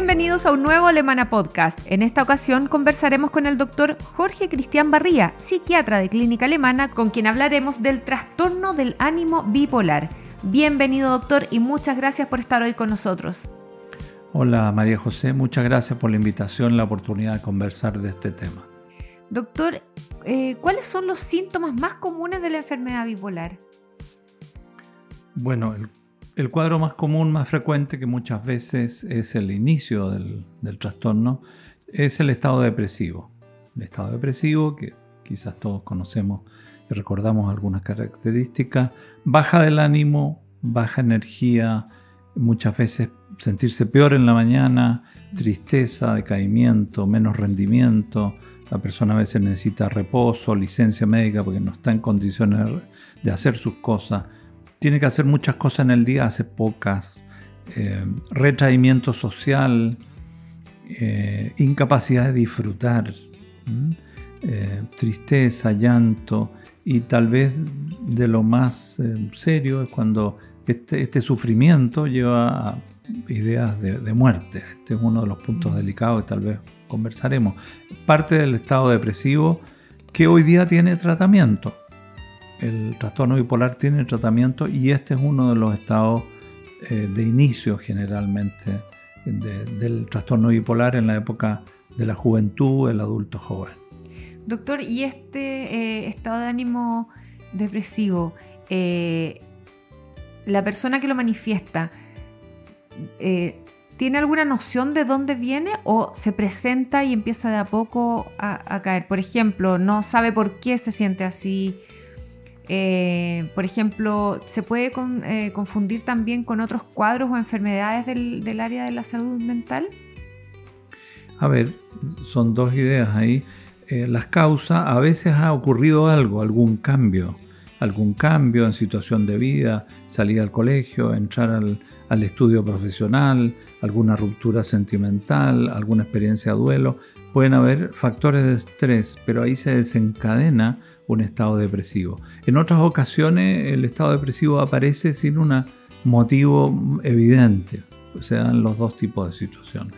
Bienvenidos a un nuevo Alemana Podcast. En esta ocasión conversaremos con el doctor Jorge Cristian Barría, psiquiatra de Clínica Alemana, con quien hablaremos del trastorno del ánimo bipolar. Bienvenido doctor y muchas gracias por estar hoy con nosotros. Hola María José, muchas gracias por la invitación y la oportunidad de conversar de este tema. Doctor, eh, ¿cuáles son los síntomas más comunes de la enfermedad bipolar? Bueno, el el cuadro más común, más frecuente, que muchas veces es el inicio del, trastorno, es el estado depresivo. El estado depresivo, que quizás todos conocemos y recordamos algunas características, baja del ánimo, baja energía, muchas veces sentirse peor en la mañana, tristeza, decaimiento, menos rendimiento. La persona a veces necesita reposo, licencia médica porque no está en condiciones de hacer sus cosas tiene que hacer muchas cosas en el día, hace pocas, eh, retraimiento social, eh, incapacidad de disfrutar, eh, tristeza, llanto y tal vez de lo más serio es cuando este, este, sufrimiento lleva a ideas de, de, muerte. Este es uno de los puntos delicados y tal vez conversaremos. Parte del estado depresivo que hoy día tiene tratamiento el trastorno bipolar tiene tratamiento y este es uno de los estados eh, de inicio generalmente del trastorno bipolar en la época de la juventud, el adulto joven. Doctor, ¿y este eh, estado de ánimo depresivo, eh, la persona que lo manifiesta, ¿tiene alguna noción de dónde viene o se presenta y empieza de a poco a caer? Por ejemplo, no sabe por qué se siente así, eh, por ejemplo, se puede eh, confundir también con otros cuadros o enfermedades del, área de la salud mental. A ver, son dos ideas ahí. Eh, las causas, a veces ha ocurrido algo, algún cambio, algún cambio en situación de vida, salir al colegio, entrar al, al estudio profesional, alguna ruptura sentimental, alguna experiencia de duelo. Pueden haber factores de estrés, pero ahí se desencadena un estado depresivo. En otras ocasiones el estado depresivo aparece sin un motivo evidente. Se dan los dos tipos de situaciones.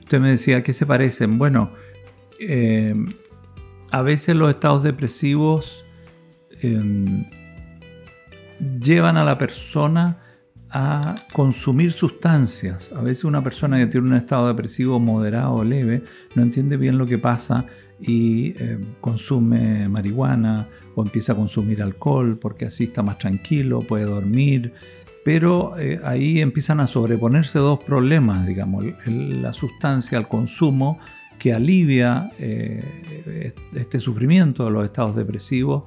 Usted me decía, ¿qué se parecen? Bueno, eh, a veces los estados depresivos em, llevan a la persona a consumir sustancias. A veces una persona que tiene un estado depresivo moderado o leve no entiende bien lo que pasa y eh, consume marihuana o empieza a consumir alcohol porque así está más tranquilo, puede dormir. Pero eh, ahí empiezan a sobreponerse dos problemas, digamos, la sustancia, el consumo, que alivia eh, este sufrimiento de los estados depresivos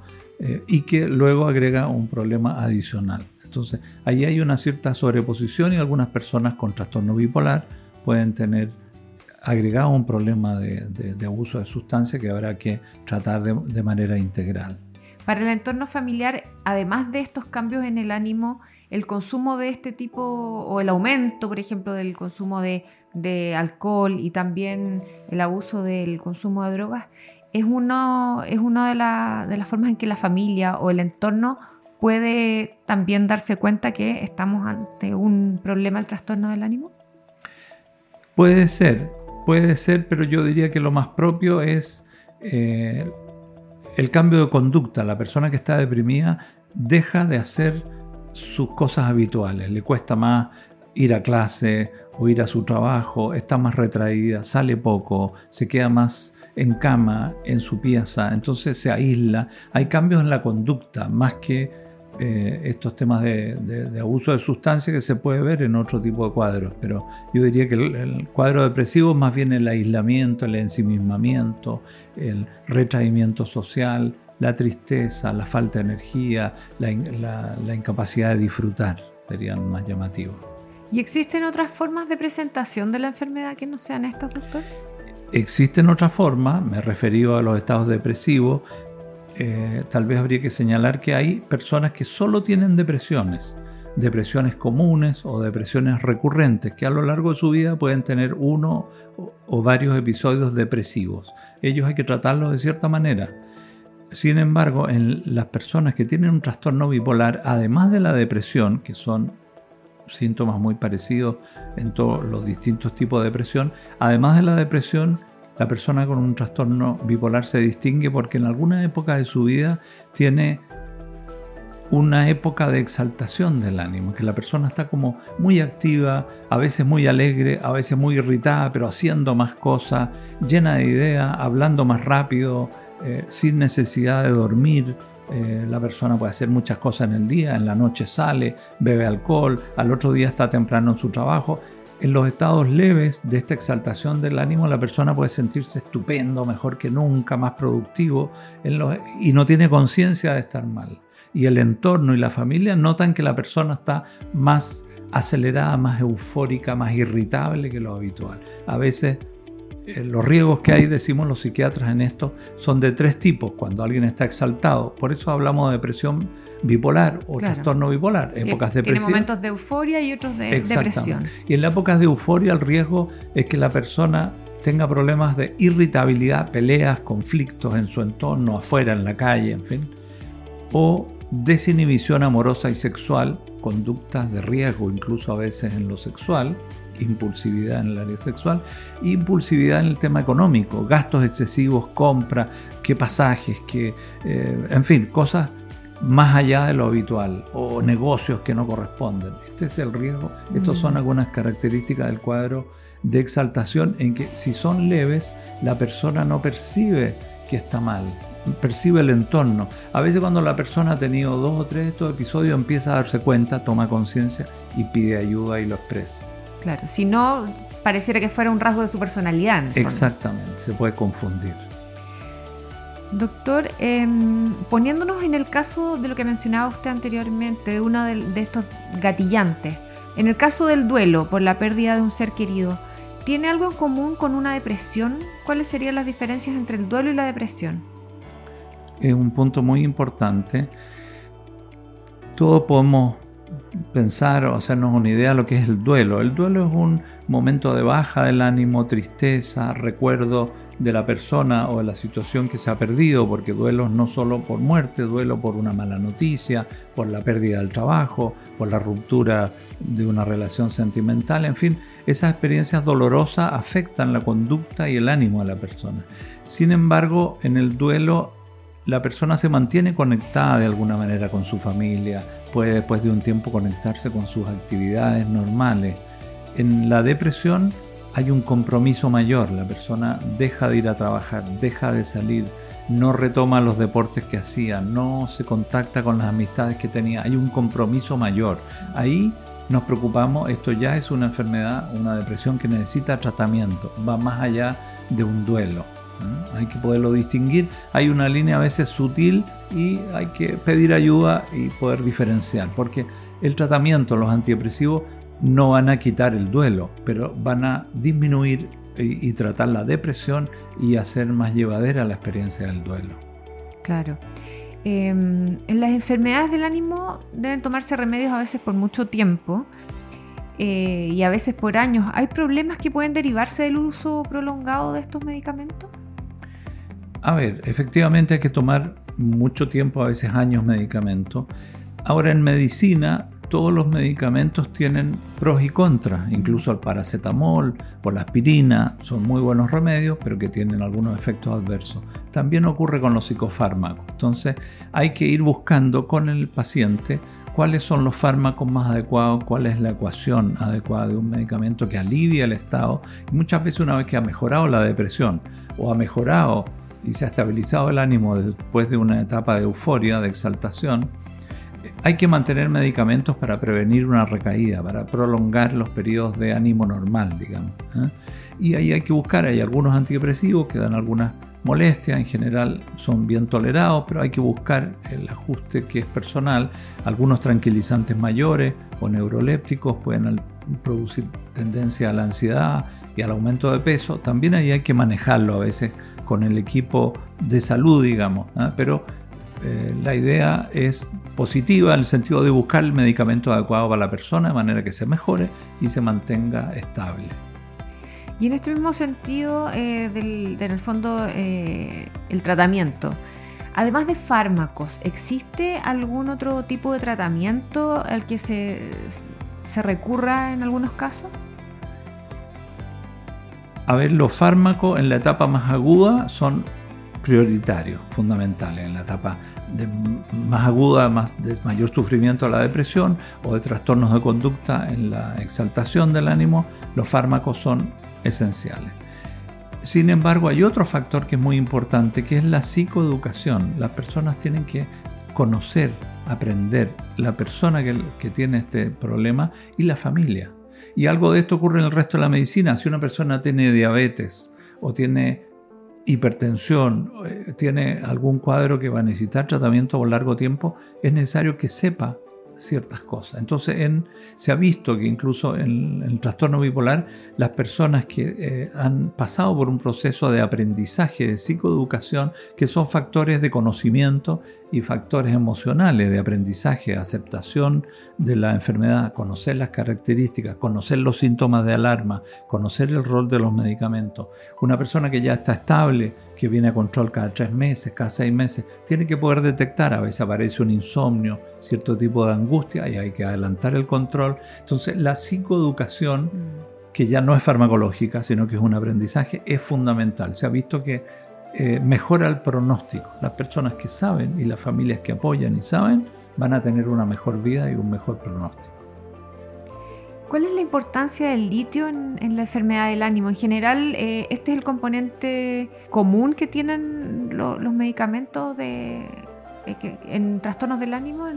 y que luego agrega un problema adicional. Entonces, ahí hay una cierta sobreposición y algunas personas con trastorno bipolar pueden tener agregado un problema de, abuso de sustancias que habrá que tratar de, manera integral. Para el entorno familiar, además de estos cambios en el ánimo, el consumo de este tipo o el aumento, por ejemplo, del consumo de, alcohol y también el abuso del consumo de drogas, es uno, es una de, de las formas en que la familia o el entorno puede también darse cuenta que estamos ante un problema del trastorno del ánimo? Puede ser, Puede ser, pero yo diría que lo más propio es eh, el cambio de conducta. La persona que está deprimida deja de hacer sus cosas habituales. Le cuesta más ir a clase o ir a su trabajo, está más retraída, sale poco, se queda más en cama, en su pieza, entonces se aísla. Hay cambios en la conducta, más que eh, estos temas de, abuso de sustancias que se puede ver en otro tipo de cuadros, pero yo diría que el, cuadro depresivo es más bien el aislamiento, el ensimismamiento, el retraimiento social, la tristeza, la falta de energía, la, incapacidad de disfrutar, serían más llamativos. ¿Y existen otras formas de presentación de la enfermedad que no sean estas, doctor? Existen otras formas, me he referido a los estados depresivos, eh, tal vez habría que señalar que hay personas que solo tienen depresiones, depresiones comunes o depresiones recurrentes, que a lo largo de su vida pueden tener uno o varios episodios depresivos. Ellos hay que tratarlos de cierta manera. Sin embargo, en las personas que tienen un trastorno bipolar, además de la depresión, que son síntomas muy parecidos en todos los distintos tipos de depresión, además de la depresión, la persona con un trastorno bipolar se distingue porque en alguna época de su vida tiene una época de exaltación del ánimo, que la persona está como muy activa, a veces muy alegre, a veces muy irritada, pero haciendo más cosas, llena de ideas, hablando más rápido, eh, sin necesidad de dormir. Eh, la persona puede hacer muchas cosas en el día, en la noche sale, bebe alcohol, al otro día está temprano en su trabajo. En los estados leves de esta exaltación del ánimo, la persona puede sentirse estupendo, mejor que nunca, más productivo, y no tiene conciencia de estar mal. Y el entorno y la familia notan que la persona está más acelerada, más eufórica, más irritable que lo habitual. A veces los riesgos que hay, decimos los psiquiatras en esto, son de tres tipos cuando alguien está exaltado. Por eso hablamos de depresión bipolar o trastorno bipolar, épocas depresivas. Tiene momentos de euforia y otros de depresión. Y en las épocas de euforia el riesgo es que la persona tenga problemas de irritabilidad, peleas, conflictos en su entorno, afuera, en la calle, en fin. O desinhibición amorosa y sexual, conductas de riesgo incluso a veces en lo sexual impulsividad en el área sexual, impulsividad en el tema económico, gastos excesivos, compra, qué pasajes, que, eh, en fin, cosas más allá de lo habitual o negocios que no corresponden. Este es el riesgo. Estas son mm. algunas características del cuadro de exaltación en que si son leves, la persona no percibe que está mal, percibe el entorno. A veces cuando la persona ha tenido dos o tres de estos episodios empieza a darse cuenta, toma conciencia y pide ayuda y lo expresa. Claro, si no, pareciera que fuera un rasgo de su personalidad. Exactamente, se puede confundir. Doctor, em, poniéndonos en el caso de lo que mencionaba usted anteriormente, de uno de, de, estos gatillantes, en el caso del duelo por la pérdida de un ser querido, ¿tiene algo en común con una depresión? ¿Cuáles serían las diferencias entre el duelo y la depresión? Es un punto muy importante. Todos podemos pensar o hacernos una idea de lo que es el duelo. El duelo es un momento de baja del ánimo, tristeza, recuerdo de la persona o de la situación que se ha perdido, porque duelo no solo por muerte, duelo por una mala noticia, por la pérdida del trabajo, por la ruptura de una relación sentimental, en fin, esas experiencias dolorosas afectan la conducta y el ánimo de la persona. Sin embargo, en el duelo la persona se mantiene conectada de alguna manera con su familia, puede después de un tiempo conectarse con sus actividades normales. En la depresión hay un compromiso mayor, la persona deja de ir a trabajar, deja de salir, no retoma los deportes que hacía, no se contacta con las amistades que tenía, hay un compromiso mayor. Ahí nos preocupamos, esto ya es una enfermedad, una depresión que necesita tratamiento, va más allá de un duelo. Hay que poderlo distinguir. Hay una línea a veces sutil y hay que pedir ayuda y poder diferenciar, porque el tratamiento, los antidepresivos, no van a quitar el duelo, pero van a disminuir y, tratar la depresión y hacer más llevadera la experiencia del duelo. Claro. Em, en las enfermedades del ánimo deben tomarse remedios a veces por mucho tiempo eh, y a veces por años. ¿Hay problemas que pueden derivarse del uso prolongado de estos medicamentos? A ver, efectivamente hay que tomar mucho tiempo, a veces años, medicamentos. Ahora en medicina todos los medicamentos tienen pros y contras, incluso el paracetamol o la aspirina son muy buenos remedios, pero que tienen algunos efectos adversos. También ocurre con los psicofármacos. Entonces hay que ir buscando con el paciente cuáles son los fármacos más adecuados, cuál es la ecuación adecuada de un medicamento que alivia el estado. Y muchas veces una vez que ha mejorado la depresión o ha mejorado y se ha estabilizado el ánimo después de una etapa de euforia, de exaltación, hay que mantener medicamentos para prevenir una recaída, para prolongar los periodos de ánimo normal, digamos. ¿eh? Y ahí hay que buscar, hay algunos antidepresivos que dan algunas molestias, en general son bien tolerados, pero hay que buscar el ajuste que es personal. Algunos tranquilizantes mayores o neurolépticos pueden producir tendencia a la ansiedad y al aumento de peso. También ahí hay que manejarlo a veces con el equipo de salud, digamos, ¿eh? pero eh, la idea es positiva en el sentido de buscar el medicamento adecuado para la persona de manera que se mejore y se mantenga estable. Y en este mismo sentido, eh, en el fondo, eh, el tratamiento. Además de fármacos, ¿existe algún otro tipo de tratamiento al que se recurra en algunos casos? A ver, los fármacos en la etapa más aguda son prioritarios, fundamentales, en la etapa de más aguda, de mayor sufrimiento a la depresión o de trastornos de conducta en la exaltación del ánimo, los fármacos son esenciales. Sin embargo, hay otro factor que es muy importante, que es la psicoeducación. Las personas tienen que conocer, aprender la persona que tiene este problema y la familia. Y algo de esto ocurre en el resto de la medicina. Si una persona tiene diabetes o tiene hipertensión, eh, tiene algún cuadro que va a necesitar tratamiento por largo tiempo, es necesario que sepa ciertas cosas. Entonces en, se ha visto que incluso en, el trastorno bipolar las personas que eh, han pasado por un proceso de aprendizaje, de psicoeducación, que son factores de conocimiento y factores emocionales de aprendizaje, aceptación de la enfermedad, conocer las características, conocer los síntomas de alarma, conocer el rol de los medicamentos. Una persona que ya está estable, que viene a control cada tres meses, cada seis meses, tiene que poder detectar, a veces aparece un insomnio, cierto tipo de angustia y hay que adelantar el control. Entonces la psicoeducación que ya no es farmacológica, sino que es un aprendizaje, es fundamental. Se ha visto que eh, mejora el pronóstico. Las personas que saben y las familias que apoyan y saben van a tener una mejor vida y un mejor pronóstico. ¿Cuál es la importancia del litio en, la enfermedad del ánimo? En general, eh, ¿este es el componente común que tienen los medicamentos de, eh, en trastornos del ánimo?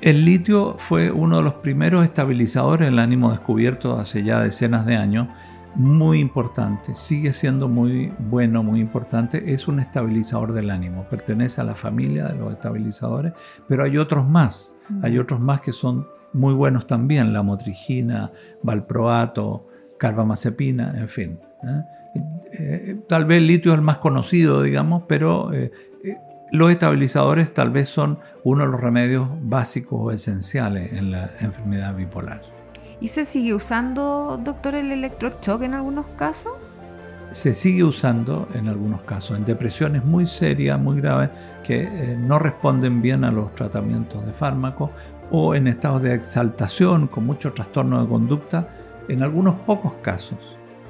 El litio fue uno de los primeros estabilizadores del ánimo descubierto hace ya decenas de años muy importante, sigue siendo muy bueno, muy importante, es un estabilizador del ánimo, pertenece a la familia de los estabilizadores, pero hay otros más, hay otros más que son muy buenos también, la motrigina, valproato, carbamazepina, en fin. ¿eh? Eh, tal vez el litio es el más conocido, digamos, pero eh, los estabilizadores tal vez son uno de los remedios básicos o esenciales en la enfermedad bipolar. ¿Y se sigue usando, doctor, el electroshock en algunos casos? Se sigue usando en algunos casos, en depresiones muy serias, muy graves, que eh, no responden bien a los tratamientos de fármacos o en estados de exaltación con mucho trastorno de conducta, en algunos pocos casos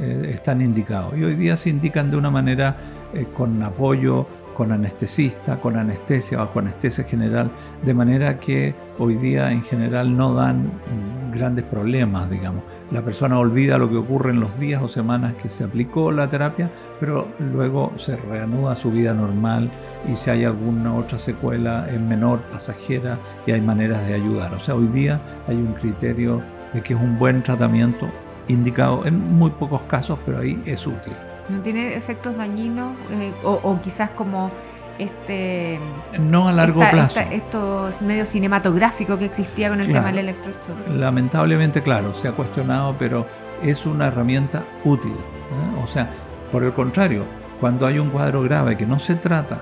eh, están indicados. Y hoy día se indican de una manera eh, con apoyo con anestesista, con anestesia, bajo anestesia general, de manera que hoy día en general no dan grandes problemas, digamos. La persona olvida lo que ocurre en los días o semanas que se aplicó la terapia, pero luego se reanuda su vida normal y si hay alguna otra secuela es menor, pasajera y hay maneras de ayudar. O sea, hoy día hay un criterio de que es un buen tratamiento indicado en muy pocos casos, pero ahí es útil. ¿No tiene efectos dañinos? Eh, o, quizás como este... No a largo plazo. estos medios cinematográficos que existía con el tema del electroshock. Lamentablemente, claro, se ha cuestionado, pero es una herramienta útil. ¿eh? O sea, por el contrario, cuando hay un cuadro grave que no se trata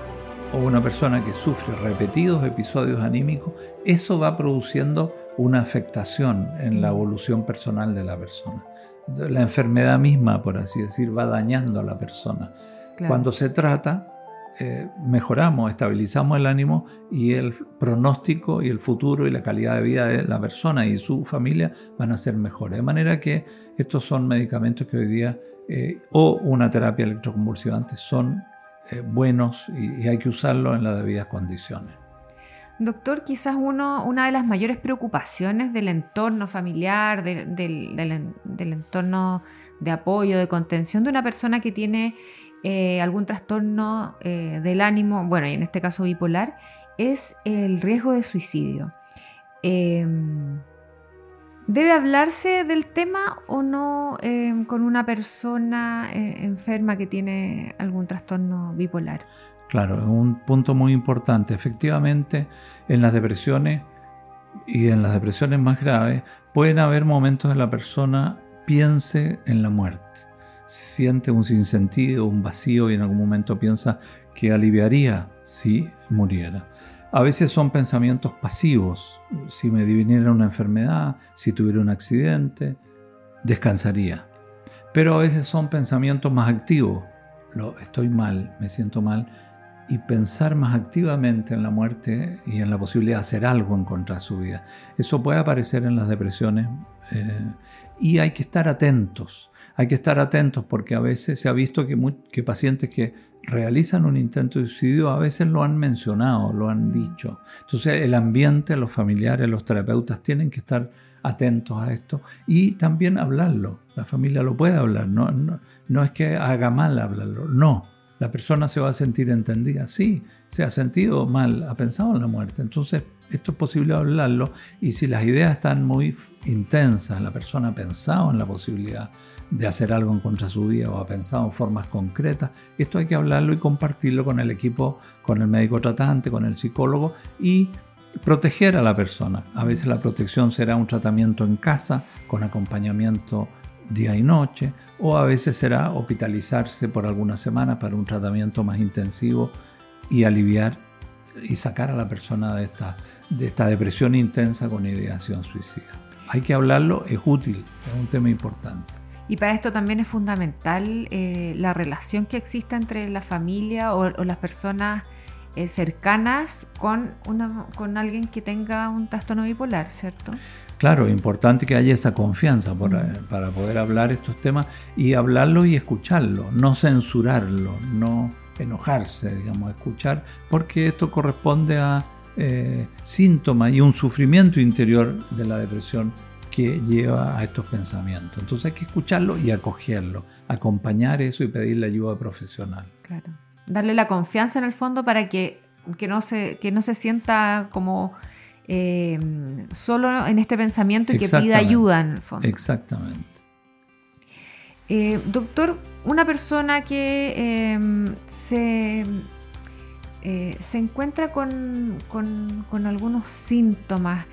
o una persona que sufre repetidos episodios anímicos, eso va produciendo una afectación en la evolución personal de la persona la enfermedad misma, por así decir, va dañando a la persona. Cuando se trata, eh, mejoramos, estabilizamos el ánimo y el pronóstico y el futuro y la calidad de vida de la persona y su familia van a ser mejores. De manera que estos son medicamentos que hoy día, eh, o una terapia electroconvulsivante, son eh, buenos y, y hay que usarlo en las debidas condiciones. Doctor, quizás uno, una de las mayores preocupaciones del entorno familiar, del, entorno de apoyo, de contención de una persona que tiene eh, algún trastorno eh, del ánimo, bueno, y en este caso bipolar, es el riesgo de suicidio. Em, ¿Debe hablarse del tema o no em, con una persona eh, enferma que tiene algún trastorno bipolar? Claro, es un punto muy importante. Efectivamente, en las depresiones y en las depresiones más graves pueden haber momentos en la persona piense en la muerte. Siente un sinsentido, un vacío y en algún momento piensa que aliviaría si muriera. A veces son pensamientos pasivos. Si me diviniera una enfermedad, si tuviera un accidente, descansaría. Pero a veces son pensamientos más activos. Lo, estoy mal, me siento mal. Y pensar más activamente en la muerte y en la posibilidad de hacer algo en contra de su vida. Eso puede aparecer en las depresiones eh, y hay que estar atentos. Hay que estar atentos porque a veces se ha visto que, que pacientes que realizan un intento de suicidio a veces lo han mencionado, lo han dicho. Entonces el ambiente, los familiares, los terapeutas tienen que estar atentos a esto y también hablarlo. La familia lo puede hablar, no, no, es que haga mal hablarlo, no. La persona se va a sentir entendida, sí, se ha sentido mal, ha pensado en la muerte. Entonces esto es posible hablarlo y si las ideas están muy intensas, la persona ha pensado en la posibilidad de hacer algo en contra de su vida o ha pensado en formas concretas. Esto hay que hablarlo y compartirlo con el equipo, con el médico tratante, con el psicólogo y proteger a la persona. A veces la protección será un tratamiento en casa con acompañamiento día y noche o a veces será hospitalizarse por algunas semanas para un tratamiento más intensivo y aliviar y sacar a la persona de esta, de esta depresión intensa con ideación suicida. Hay que hablarlo, es útil, es un tema importante. Y para esto también es fundamental eh, la relación que existe entre la familia o, las personas eh, cercanas con, una, con alguien que tenga un trastorno bipolar, ¿cierto? Claro, importante que haya esa confianza eh, para poder hablar estos temas y hablarlo y escucharlo, no censurarlo, no enojarse, digamos, escuchar, porque esto corresponde a síntomas y un sufrimiento interior de la depresión que lleva a estos pensamientos. Entonces hay que escucharlo y acogerlo, acompañar eso y pedirle ayuda profesional. Claro. Darle la confianza en el fondo para que, que, no, se, que no se sienta como eh, solo en este pensamiento y que pida ayuda en el fondo. Exactamente. Eh, doctor, una persona que em, se, eh, se encuentra con, con, con algunos síntomas,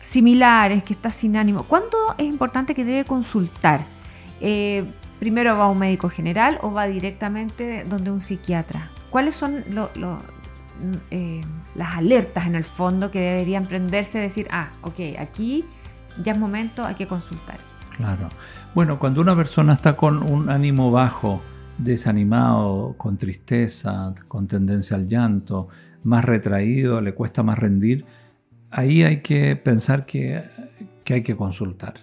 similares, que está sin ánimo, ¿cuándo es importante que debe consultar? Eh, ¿Primero va a un médico general o va directamente donde un psiquiatra? ¿Cuáles son eh, las alertas en el fondo que deberían prenderse? Decir, ah, ok, aquí ya es momento, hay que consultar. Claro. Bueno, cuando una persona está con un ánimo bajo, desanimado, con tristeza, con tendencia al llanto, más retraído, le cuesta más rendir, ahí hay que pensar que, hay que consultar,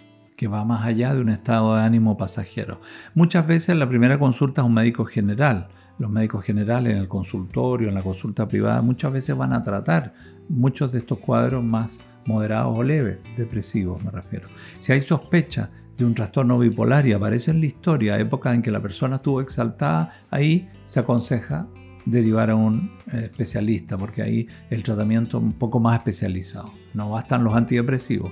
que va más allá de un estado de ánimo pasajero. Muchas veces la primera consulta es un médico general. Los médicos generales en el consultorio, en la consulta privada, muchas veces van a tratar muchos de estos cuadros más moderados o leves, depresivos me refiero. Si hay sospecha de un trastorno bipolar y aparece en la historia épocas en que la persona estuvo exaltada, ahí se aconseja derivar a un eh, especialista, porque ahí el tratamiento es un poco más especializado. No bastan los antidepresivos.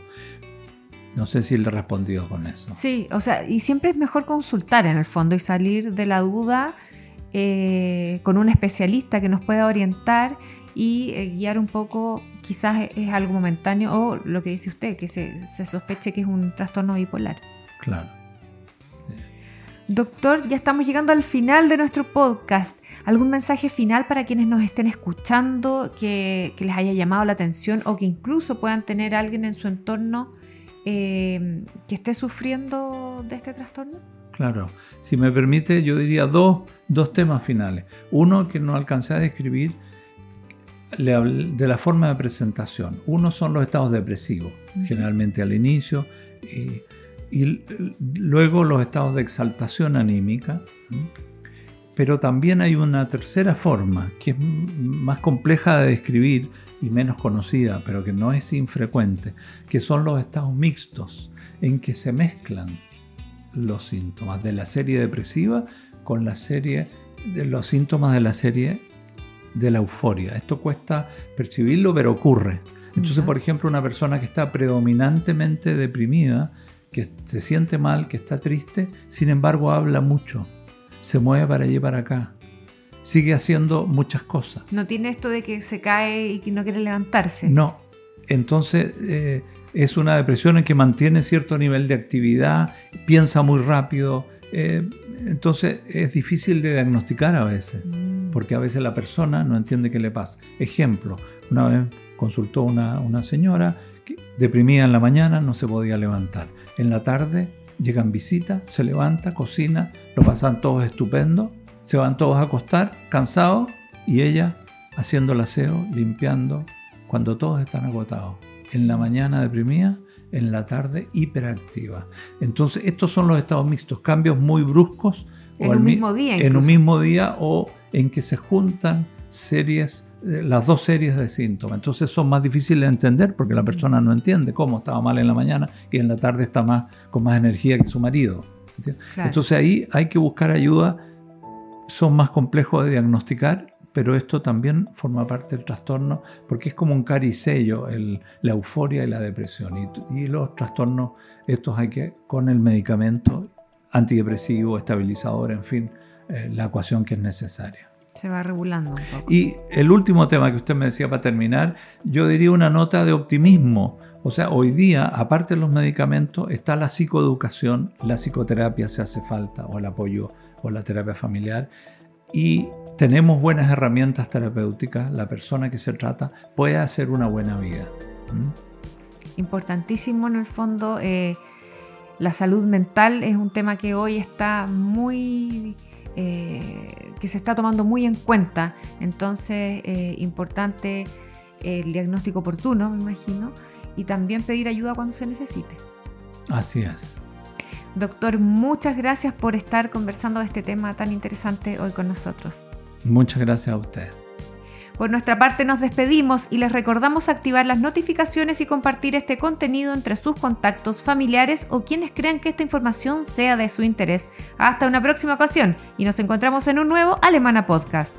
No sé si le he respondido con eso. Sí, o sea, y siempre es mejor consultar en el fondo y salir de la duda eh, con un especialista que nos pueda orientar y eh, guiar un poco, quizás es, algo momentáneo o lo que dice usted, que se, se sospeche que es un trastorno bipolar. Claro. Doctor, ya estamos llegando al final de nuestro podcast. ¿Algún mensaje final para quienes nos estén escuchando que, les haya llamado la atención o que incluso puedan tener alguien en su entorno eh, que esté sufriendo de este trastorno? Claro, si me permite, yo diría dos, temas finales. Uno que no alcancé a describir de la forma de presentación. Uno son los estados depresivos, generalmente al inicio, y, y, luego los estados de exaltación anímica, pero también hay una tercera forma que es más compleja de describir y menos conocida, pero que no es infrecuente, que son los estados mixtos, en que se mezclan los síntomas de la serie depresiva con la serie de los síntomas de la serie de la euforia. Esto cuesta percibirlo, pero ocurre. Entonces, por ejemplo, una persona que está predominantemente deprimida, que se siente mal, que está triste, sin embargo habla mucho, se mueve para allí para acá. Sigue haciendo muchas cosas. No tiene esto de que se cae y que no quiere levantarse. No. Entonces eh, es una depresión en que mantiene cierto nivel de actividad, piensa muy rápido. Eh, entonces es difícil de diagnosticar a veces. Mm. porque a veces la persona no entiende qué le pasa. Ejemplo, una vez consultó una, una señora que deprimida en la mañana, no se podía levantar. En la tarde llegan visitas, se levanta, cocina, lo pasan todos estupendo, se van todos a acostar, cansados, y ella haciendo el aseo, limpiando, cuando todos están agotados. En la mañana deprimida, en la tarde hiperactiva. Entonces, estos son los estados mixtos, cambios muy bruscos. En un mismo día. En un mismo día o en que se juntan series, eh, las dos series de síntomas. Entonces son más difíciles de entender porque la persona no entiende cómo estaba mal en la mañana y en la tarde está más, con más energía que su marido. Entonces ahí hay que buscar ayuda. Son más complejos de diagnosticar pero esto también forma parte del trastorno porque es como un caricello, el, la euforia y la depresión. Y, los trastornos, estos hay que, con el medicamento antidepresivo, estabilizador, en fin, eh, la ecuación que es necesaria. Se va regulando un poco. Y el último tema que usted me decía para terminar, yo diría una nota de optimismo. O sea, hoy día, aparte de los medicamentos, está la psicoeducación, la psicoterapia se hace falta, o el apoyo o la terapia familiar. Y tenemos buenas herramientas terapéuticas, la persona que se trata puede hacer una buena vida. Importantísimo en el fondo, eh, la salud mental es un tema que hoy está muy... Eh, que se está tomando muy en cuenta, entonces eh, importante el diagnóstico oportuno, me imagino, y también pedir ayuda cuando se necesite. Así es. Doctor, muchas gracias por estar conversando de este tema tan interesante hoy con nosotros. Muchas gracias a usted. Por nuestra parte nos despedimos y les recordamos activar las notificaciones y compartir este contenido entre sus contactos familiares o quienes crean que esta información sea de su interés. Hasta una próxima ocasión y nos encontramos en un nuevo Alemana Podcast.